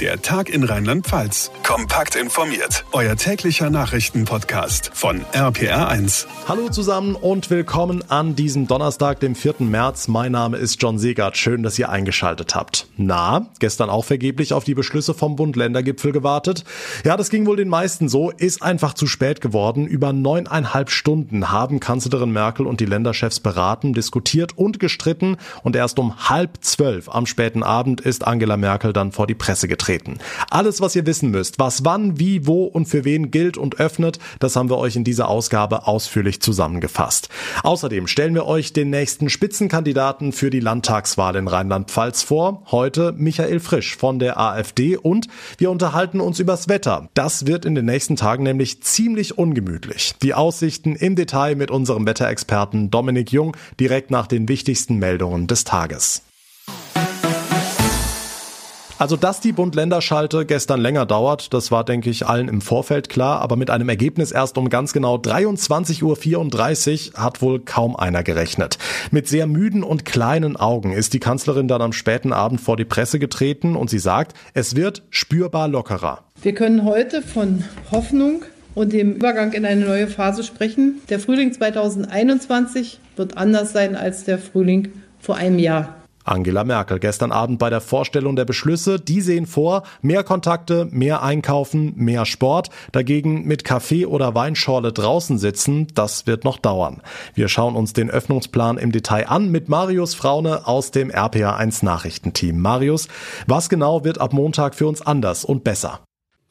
Der Tag in Rheinland-Pfalz. Kompakt informiert. Euer täglicher Nachrichtenpodcast von RPR1. Hallo zusammen und willkommen an diesem Donnerstag, dem 4. März. Mein Name ist John Segert. Schön, dass ihr eingeschaltet habt. Na, gestern auch vergeblich auf die Beschlüsse vom Bund-Länder-Gipfel gewartet? Ja, das ging wohl den meisten so. Ist einfach zu spät geworden. Über neuneinhalb Stunden haben Kanzlerin Merkel und die Länderchefs beraten, diskutiert und gestritten. Und erst um halb zwölf am späten Abend ist Angela Merkel dann vor die Presse getreten treten. Alles, was ihr wissen müsst, was wann, wie, wo und für wen gilt und öffnet, das haben wir euch in dieser Ausgabe ausführlich zusammengefasst. Außerdem stellen wir euch den nächsten Spitzenkandidaten für die Landtagswahl in Rheinland-Pfalz vor. Heute Michael Frisch von der AfD und wir unterhalten uns übers Wetter. Das wird in den nächsten Tagen nämlich ziemlich ungemütlich. Die Aussichten im Detail mit unserem Wetterexperten Dominik Jung direkt nach den wichtigsten Meldungen des Tages. Also, dass die Bund-Länder-Schalte gestern länger dauert, das war, denke ich, allen im Vorfeld klar, aber mit einem Ergebnis erst um ganz genau 23.34 Uhr hat wohl kaum einer gerechnet. Mit sehr müden und kleinen Augen ist die Kanzlerin dann am späten Abend vor die Presse getreten und sie sagt, es wird spürbar lockerer. Wir können heute von Hoffnung und dem Übergang in eine neue Phase sprechen. Der Frühling 2021 wird anders sein als der Frühling vor einem Jahr. Angela Merkel gestern Abend bei der Vorstellung der Beschlüsse. Die sehen vor, mehr Kontakte, mehr Einkaufen, mehr Sport. Dagegen mit Kaffee oder Weinschorle draußen sitzen, das wird noch dauern. Wir schauen uns den Öffnungsplan im Detail an mit Marius Fraune aus dem RPA1 Nachrichtenteam. Marius, was genau wird ab Montag für uns anders und besser?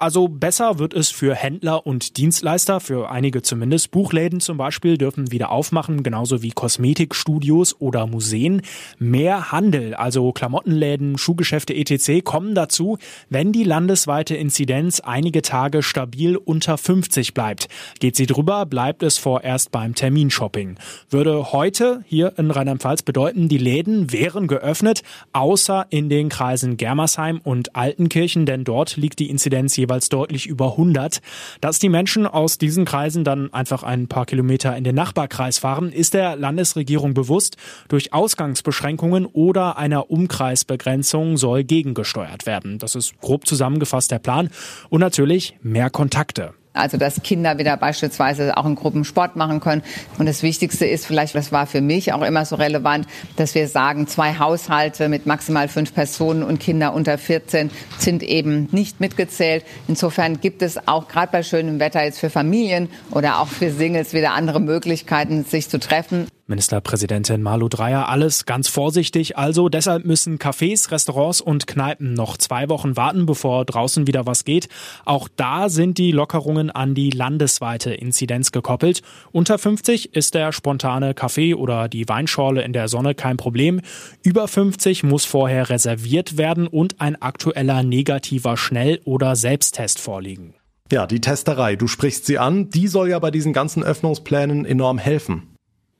Also besser wird es für Händler und Dienstleister, für einige zumindest. Buchläden zum Beispiel dürfen wieder aufmachen, genauso wie Kosmetikstudios oder Museen. Mehr Handel, also Klamottenläden, Schuhgeschäfte etc. kommen dazu, wenn die landesweite Inzidenz einige Tage stabil unter 50 bleibt. Geht sie drüber, bleibt es vorerst beim Terminshopping. Würde heute hier in Rheinland-Pfalz bedeuten, die Läden wären geöffnet, außer in den Kreisen Germersheim und Altenkirchen, denn dort liegt die Inzidenz jeweils jeweils deutlich über 100. Dass die Menschen aus diesen Kreisen dann einfach ein paar Kilometer in den Nachbarkreis fahren, ist der Landesregierung bewusst. Durch Ausgangsbeschränkungen oder einer Umkreisbegrenzung soll gegengesteuert werden. Das ist grob zusammengefasst der Plan. Und natürlich mehr Kontakte. Also dass Kinder wieder beispielsweise auch in Gruppen Sport machen können. Und das Wichtigste ist vielleicht, das war für mich auch immer so relevant, dass wir sagen, zwei Haushalte mit maximal fünf Personen und Kinder unter 14 sind eben nicht mitgezählt. Insofern gibt es auch gerade bei schönem Wetter jetzt für Familien oder auch für Singles wieder andere Möglichkeiten, sich zu treffen. Ministerpräsidentin Malu Dreyer, alles ganz vorsichtig. Also deshalb müssen Cafés, Restaurants und Kneipen noch zwei Wochen warten, bevor draußen wieder was geht. Auch da sind die Lockerungen an die landesweite Inzidenz gekoppelt. Unter 50 ist der spontane Kaffee oder die Weinschorle in der Sonne kein Problem. Über 50 muss vorher reserviert werden und ein aktueller negativer Schnell- oder Selbsttest vorliegen. Ja, die Testerei, du sprichst sie an, die soll ja bei diesen ganzen Öffnungsplänen enorm helfen.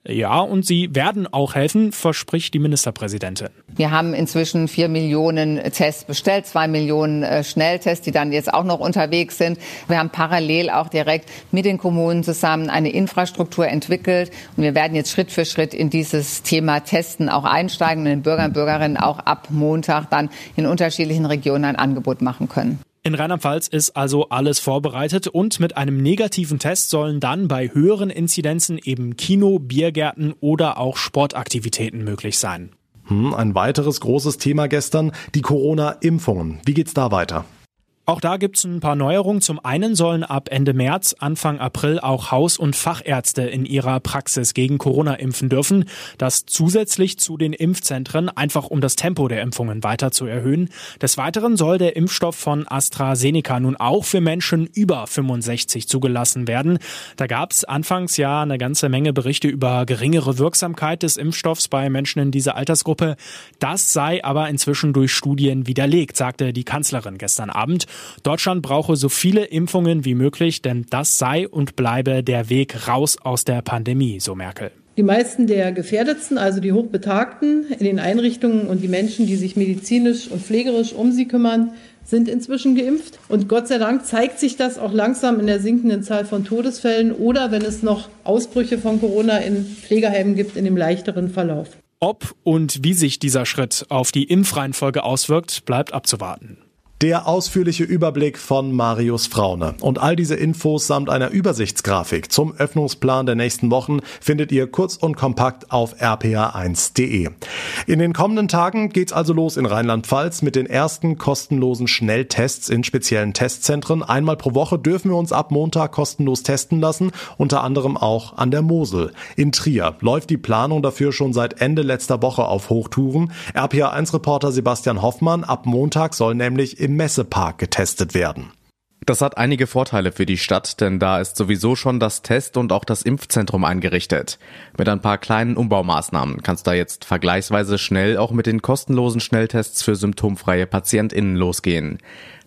Ja, und sie werden auch helfen, verspricht die Ministerpräsidentin. Wir haben inzwischen vier Millionen Tests bestellt, zwei Millionen äh, Schnelltests, die dann jetzt auch noch unterwegs sind. Wir haben parallel auch direkt mit den Kommunen zusammen eine Infrastruktur entwickelt und wir werden jetzt Schritt für Schritt in dieses Thema Testen auch einsteigen und den Bürgern und Bürgerinnen auch ab Montag dann in unterschiedlichen Regionen ein Angebot machen können. In Rheinland-Pfalz ist also alles vorbereitet und mit einem negativen Test sollen dann bei höheren Inzidenzen eben Kino, Biergärten oder auch Sportaktivitäten möglich sein. Hm, ein weiteres großes Thema gestern, die Corona-Impfungen. Wie geht's da weiter? Auch da gibt's ein paar Neuerungen. Zum einen sollen ab Ende März, Anfang April auch Haus- und Fachärzte in ihrer Praxis gegen Corona impfen dürfen. Das zusätzlich zu den Impfzentren, einfach um das Tempo der Impfungen weiter zu erhöhen. Des Weiteren soll der Impfstoff von AstraZeneca nun auch für Menschen über 65 zugelassen werden. Da gab's anfangs ja eine ganze Menge Berichte über geringere Wirksamkeit des Impfstoffs bei Menschen in dieser Altersgruppe. Das sei aber inzwischen durch Studien widerlegt, sagte die Kanzlerin gestern Abend. Deutschland brauche so viele Impfungen wie möglich, denn das sei und bleibe der Weg raus aus der Pandemie, so Merkel. Die meisten der Gefährdetsten, also die Hochbetagten in den Einrichtungen und die Menschen, die sich medizinisch und pflegerisch um sie kümmern, sind inzwischen geimpft. Und Gott sei Dank zeigt sich das auch langsam in der sinkenden Zahl von Todesfällen oder wenn es noch Ausbrüche von Corona in Pflegeheimen gibt, in dem leichteren Verlauf. Ob und wie sich dieser Schritt auf die Impfreihenfolge auswirkt, bleibt abzuwarten. Der ausführliche Überblick von Marius Fraune. Und all diese Infos samt einer Übersichtsgrafik zum Öffnungsplan der nächsten Wochen findet ihr kurz und kompakt auf rpa1.de. In den kommenden Tagen geht's also los in Rheinland-Pfalz mit den ersten kostenlosen Schnelltests in speziellen Testzentren. Einmal pro Woche dürfen wir uns ab Montag kostenlos testen lassen, unter anderem auch an der Mosel. In Trier läuft die Planung dafür schon seit Ende letzter Woche auf Hochtouren. RPA1-Reporter Sebastian Hoffmann, ab Montag soll nämlich Messepark getestet werden. Das hat einige Vorteile für die Stadt, denn da ist sowieso schon das Test- und auch das Impfzentrum eingerichtet. Mit ein paar kleinen Umbaumaßnahmen kannst du da jetzt vergleichsweise schnell auch mit den kostenlosen Schnelltests für symptomfreie PatientInnen losgehen.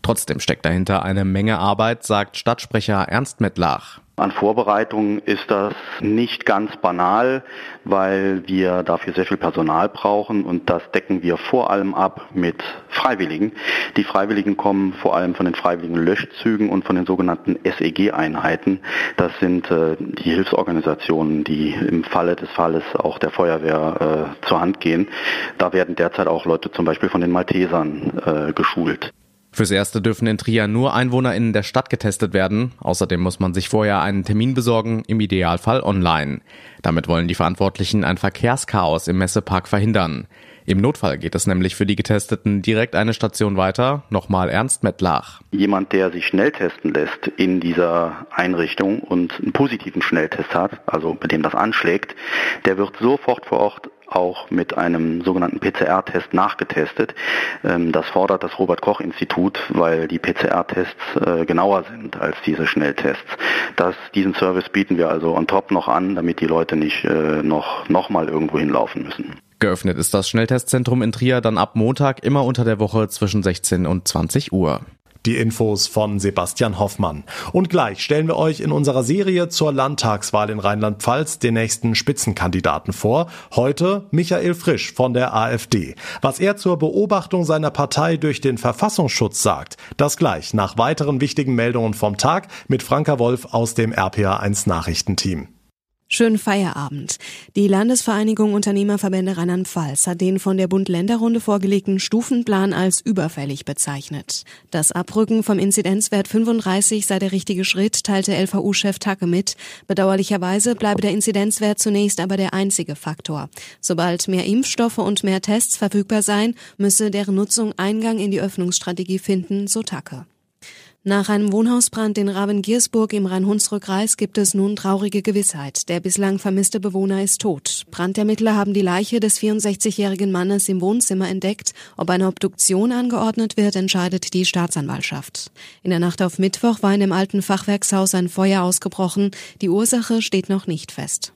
Trotzdem steckt dahinter eine Menge Arbeit, sagt Stadtsprecher Ernst Mettlach. An Vorbereitungen ist das nicht ganz banal, weil wir dafür sehr viel Personal brauchen und das decken wir vor allem ab mit Freiwilligen. Die Freiwilligen kommen vor allem von den freiwilligen Löschzügen und von den sogenannten SEG-Einheiten. Das sind äh, die Hilfsorganisationen, die im Falle des Falles auch der Feuerwehr äh, zur Hand gehen. Da werden derzeit auch Leute zum Beispiel von den Maltesern äh, geschult. Fürs Erste dürfen in Trier nur EinwohnerInnen der Stadt getestet werden. Außerdem muss man sich vorher einen Termin besorgen, im Idealfall online. Damit wollen die Verantwortlichen ein Verkehrschaos im Messepark verhindern. Im Notfall geht es nämlich für die Getesteten direkt eine Station weiter. Nochmal Ernst Mettlach. Jemand, der sich schnell testen lässt in dieser Einrichtung und einen positiven Schnelltest hat, also bei dem das anschlägt, der wird sofort vor Ort auch mit einem sogenannten PCR-Test nachgetestet. Ähm, das fordert das Robert-Koch-Institut, weil die PCR-Tests äh, genauer sind als diese Schnelltests. Das, diesen Service bieten wir also on top noch an, damit die Leute nicht äh, noch, noch mal irgendwo hinlaufen müssen. Geöffnet ist das Schnelltestzentrum in Trier dann ab Montag immer unter der Woche zwischen 16 und 20 Uhr. Die Infos von Sebastian Hoffmann. Und gleich stellen wir euch in unserer Serie zur Landtagswahl in Rheinland-Pfalz den nächsten Spitzenkandidaten vor. Heute Michael Frisch von der AfD. Was er zur Beobachtung seiner Partei durch den Verfassungsschutz sagt, das gleich nach weiteren wichtigen Meldungen vom Tag mit Franka Wolf aus dem RPA1 Nachrichtenteam. Schönen Feierabend. Die Landesvereinigung Unternehmerverbände Rheinland-Pfalz hat den von der Bund-Länder-Runde vorgelegten Stufenplan als überfällig bezeichnet. Das Abrücken vom Inzidenzwert 35 sei der richtige Schritt, teilte LVU-Chef Tacke mit. Bedauerlicherweise bleibe der Inzidenzwert zunächst aber der einzige Faktor. Sobald mehr Impfstoffe und mehr Tests verfügbar seien, müsse deren Nutzung Eingang in die Öffnungsstrategie finden, so Tacke. Nach einem Wohnhausbrand in Ravengiersburg im Rhein-Hunsrück-Kreis gibt es nun traurige Gewissheit. Der bislang vermisste Bewohner ist tot. Brandermittler haben die Leiche des 64-jährigen Mannes im Wohnzimmer entdeckt. Ob eine Obduktion angeordnet wird, entscheidet die Staatsanwaltschaft. In der Nacht auf Mittwoch war in dem alten Fachwerkshaus ein Feuer ausgebrochen. Die Ursache steht noch nicht fest.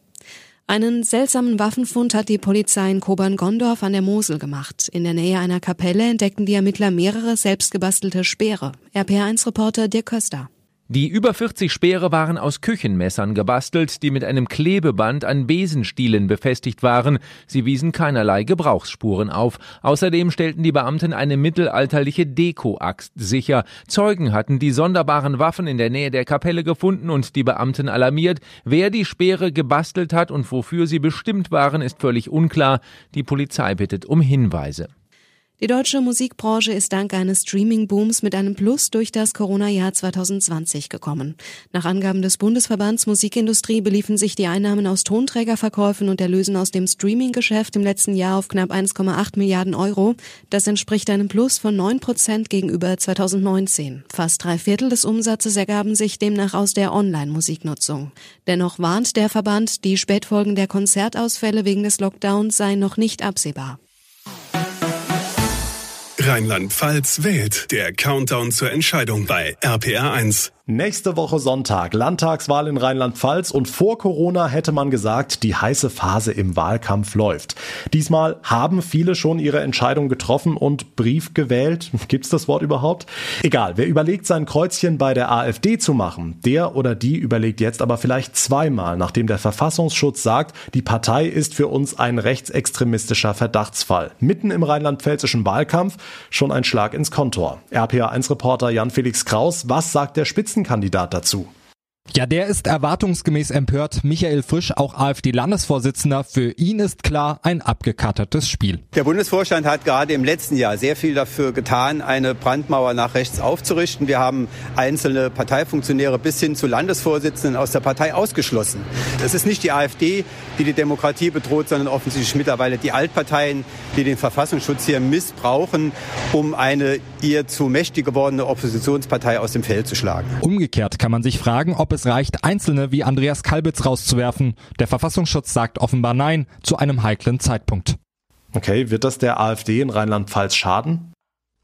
Einen seltsamen Waffenfund hat die Polizei in Kobern-Gondorf an der Mosel gemacht. In der Nähe einer Kapelle entdeckten die Ermittler mehrere selbstgebastelte Speere. RPR1-Reporter Dirk Köster. Die über 40 Speere waren aus Küchenmessern gebastelt, die mit einem Klebeband an Besenstielen befestigt waren. Sie wiesen keinerlei Gebrauchsspuren auf. Außerdem stellten die Beamten eine mittelalterliche Deko-Axt sicher. Zeugen hatten die sonderbaren Waffen in der Nähe der Kapelle gefunden und die Beamten alarmiert. Wer die Speere gebastelt hat und wofür sie bestimmt waren, ist völlig unklar. Die Polizei bittet um Hinweise. Die deutsche Musikbranche ist dank eines Streaming-Booms mit einem Plus durch das Corona-Jahr 2020 gekommen. Nach Angaben des Bundesverbands Musikindustrie beliefen sich die Einnahmen aus Tonträgerverkäufen und Erlösen aus dem Streaming-Geschäft im letzten Jahr auf knapp 1,8 Milliarden Euro. Das entspricht einem Plus von 9 Prozent gegenüber 2019. Fast drei Viertel des Umsatzes ergaben sich demnach aus der Online-Musiknutzung. Dennoch warnt der Verband, die Spätfolgen der Konzertausfälle wegen des Lockdowns seien noch nicht absehbar. Rheinland-Pfalz wählt. Der Countdown zur Entscheidung bei RPR1. Nächste Woche Sonntag, Landtagswahl in Rheinland-Pfalz und vor Corona hätte man gesagt, die heiße Phase im Wahlkampf läuft. Diesmal haben viele schon ihre Entscheidung getroffen und Brief gewählt. Gibt's das Wort überhaupt? Egal, wer überlegt, sein Kreuzchen bei der AfD zu machen, der oder die überlegt jetzt aber vielleicht zweimal, nachdem der Verfassungsschutz sagt, die Partei ist für uns ein rechtsextremistischer Verdachtsfall. Mitten im rheinland-pfälzischen Wahlkampf schon ein Schlag ins Kontor. RPA1-Reporter Jan-Felix Kraus, was sagt der Spitzen Spitzenkandidat dazu. Ja, der ist erwartungsgemäß empört. Michael Frisch, auch AfD-Landesvorsitzender. Für ihn ist klar ein abgekartetes Spiel. Der Bundesvorstand hat gerade im letzten Jahr sehr viel dafür getan, eine Brandmauer nach rechts aufzurichten. Wir haben einzelne Parteifunktionäre bis hin zu Landesvorsitzenden aus der Partei ausgeschlossen. Es ist nicht die AfD, die die Demokratie bedroht, sondern offensichtlich mittlerweile die Altparteien, die den Verfassungsschutz hier missbrauchen, um eine ihr zu mächtig gewordene Oppositionspartei aus dem Feld zu schlagen. Umgekehrt kann man sich fragen, ob es reicht, Einzelne wie Andreas Kalbitz rauszuwerfen. Der Verfassungsschutz sagt offenbar Nein zu einem heiklen Zeitpunkt. Okay, wird das der AfD in Rheinland-Pfalz schaden?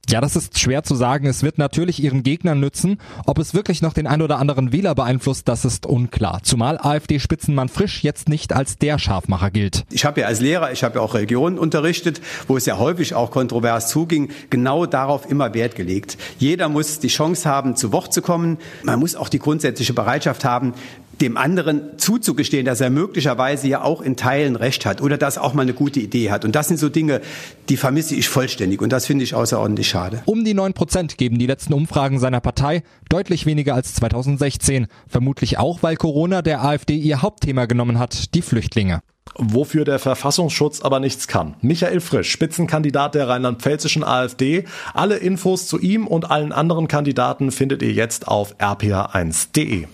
Ja, das ist schwer zu sagen. Es wird natürlich ihren Gegnern nützen. Ob es wirklich noch den ein oder anderen Wähler beeinflusst, das ist unklar. Zumal AfD-Spitzenmann Frisch jetzt nicht als der Scharfmacher gilt. Ich habe ja als Lehrer, ich habe ja auch Religion unterrichtet, wo es ja häufig auch kontrovers zuging, genau darauf immer Wert gelegt. Jeder muss die Chance haben, zu Wort zu kommen. Man muss auch die grundsätzliche Bereitschaft haben, dem anderen zuzugestehen, dass er möglicherweise ja auch in Teilen recht hat oder dass auch mal eine gute Idee hat. Und das sind so Dinge, die vermisse ich vollständig und das finde ich außerordentlich schade. Um die neun Prozent geben die letzten Umfragen seiner Partei, deutlich weniger als 2016. Vermutlich auch, weil Corona der AfD ihr Hauptthema genommen hat, die Flüchtlinge. Wofür der Verfassungsschutz aber nichts kann. Michael Frisch, Spitzenkandidat der rheinland-pfälzischen AfD. Alle Infos zu ihm und allen anderen Kandidaten findet ihr jetzt auf rpa1.de.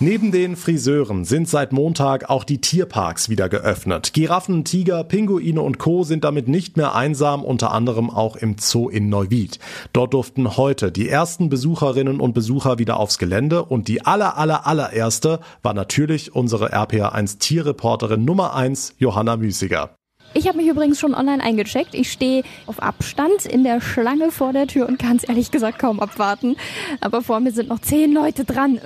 Neben den Friseuren sind seit Montag auch die Tierparks wieder geöffnet. Giraffen, Tiger, Pinguine und Co. sind damit nicht mehr einsam, unter anderem auch im Zoo in Neuwied. Dort durften heute die ersten Besucherinnen und Besucher wieder aufs Gelände und die aller, aller, allererste war natürlich unsere RPA1 Tierreporterin Nummer 1, Johanna Müßiger. Ich habe mich übrigens schon online eingecheckt. Ich stehe auf Abstand in der Schlange vor der Tür und kann es ehrlich gesagt kaum abwarten. Aber vor mir sind noch zehn Leute dran.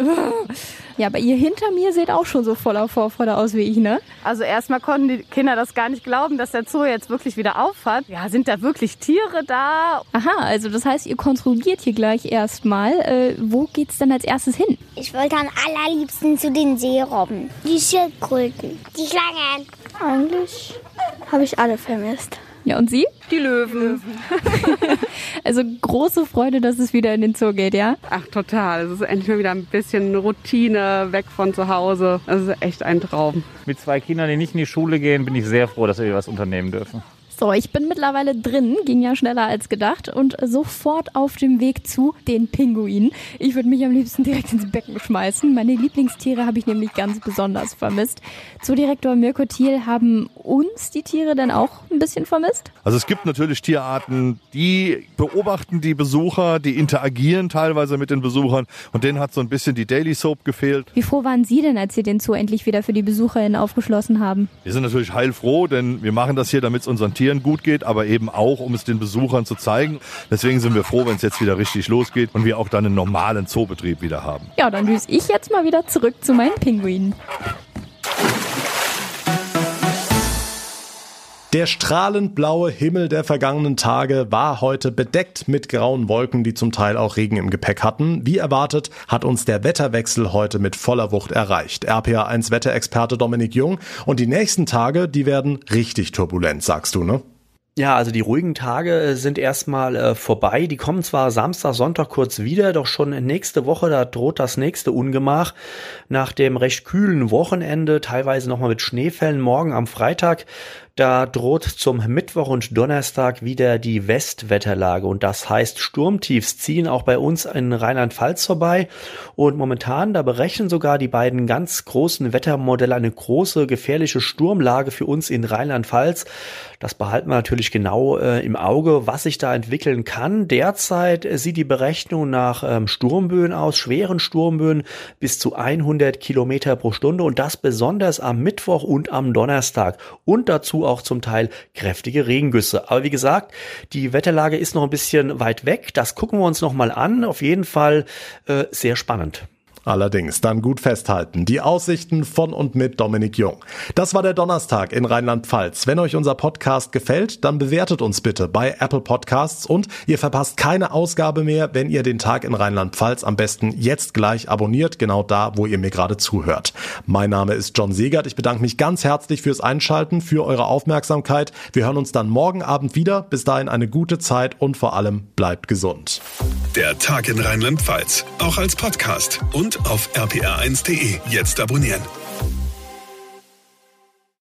Ja, aber ihr hinter mir seht auch schon so voller Vorfreude aus wie ich, ne? Also erstmal konnten die Kinder das gar nicht glauben, dass der Zoo jetzt wirklich wieder aufhat. Ja, sind da wirklich Tiere da? Aha, also das heißt, ihr kontrolliert hier gleich erstmal. Äh, wo geht's denn als erstes hin? Ich wollte am allerliebsten zu den Seerobben. Die Schildkröten. Die Schlangen. Eigentlich habe ich alle vermisst. Ja, und Sie? Die Löwen. also große Freude, dass es wieder in den Zoo geht, ja? Ach, total. Es ist endlich mal wieder ein bisschen Routine, weg von zu Hause. Das ist echt ein Traum. Mit zwei Kindern, die nicht in die Schule gehen, bin ich sehr froh, dass wir was unternehmen dürfen. So, ich bin mittlerweile drin, ging ja schneller als gedacht und sofort auf dem Weg zu den Pinguinen. Ich würde mich am liebsten direkt ins Becken schmeißen. Meine Lieblingstiere habe ich nämlich ganz besonders vermisst. Zoodirektor Mirko Thiel, haben uns die Tiere denn auch ein bisschen vermisst? Also es gibt natürlich Tierarten, die beobachten die Besucher, die interagieren teilweise mit den Besuchern und denen hat so ein bisschen die Daily Soap gefehlt. Wie froh waren Sie denn, als Sie den Zoo endlich wieder für die BesucherInnen aufgeschlossen haben? Wir sind natürlich heilfroh, denn wir machen das hier, damit es unseren Tieren gut geht, aber eben auch, um es den Besuchern zu zeigen. Deswegen sind wir froh, wenn es jetzt wieder richtig losgeht und wir auch dann einen normalen Zoobetrieb wieder haben. Ja, dann düse ich jetzt mal wieder zurück zu meinen Pinguinen. Der strahlend blaue Himmel der vergangenen Tage war heute bedeckt mit grauen Wolken, die zum Teil auch Regen im Gepäck hatten. Wie erwartet hat uns der Wetterwechsel heute mit voller Wucht erreicht. RPA1 Wetterexperte Dominik Jung. Und die nächsten Tage, die werden richtig turbulent, sagst du, ne? Ja, also die ruhigen Tage äh, sind erstmal äh, vorbei. Die kommen zwar Samstag, Sonntag kurz wieder, doch schon nächste Woche, da droht das nächste Ungemach. Nach dem recht kühlen Wochenende, teilweise nochmal mit Schneefällen, morgen am Freitag, da droht zum Mittwoch und Donnerstag wieder die Westwetterlage und das heißt Sturmtiefs ziehen auch bei uns in Rheinland-Pfalz vorbei und momentan da berechnen sogar die beiden ganz großen Wettermodelle eine große gefährliche Sturmlage für uns in Rheinland-Pfalz. Das behalten wir natürlich genau äh, im Auge, was sich da entwickeln kann. Derzeit äh, sieht die Berechnung nach ähm, Sturmböen aus, schweren Sturmböen bis zu 100 Kilometer pro Stunde und das besonders am Mittwoch und am Donnerstag und dazu auch zum Teil kräftige Regengüsse. Aber wie gesagt, die Wetterlage ist noch ein bisschen weit weg. Das gucken wir uns noch mal an. Auf jeden Fall äh, sehr spannend. Allerdings, dann gut festhalten. Die Aussichten von und mit Dominik Jung. Das war der Donnerstag in Rheinland-Pfalz. Wenn euch unser Podcast gefällt, dann bewertet uns bitte bei Apple Podcasts und ihr verpasst keine Ausgabe mehr, wenn ihr den Tag in Rheinland-Pfalz am besten jetzt gleich abonniert, genau da, wo ihr mir gerade zuhört. Mein Name ist John Segert. Ich bedanke mich ganz herzlich fürs Einschalten, für eure Aufmerksamkeit. Wir hören uns dann morgen Abend wieder. Bis dahin eine gute Zeit und vor allem bleibt gesund. Der Tag in Rheinland-Pfalz. Auch als Podcast und auf rpr1.de. Jetzt abonnieren.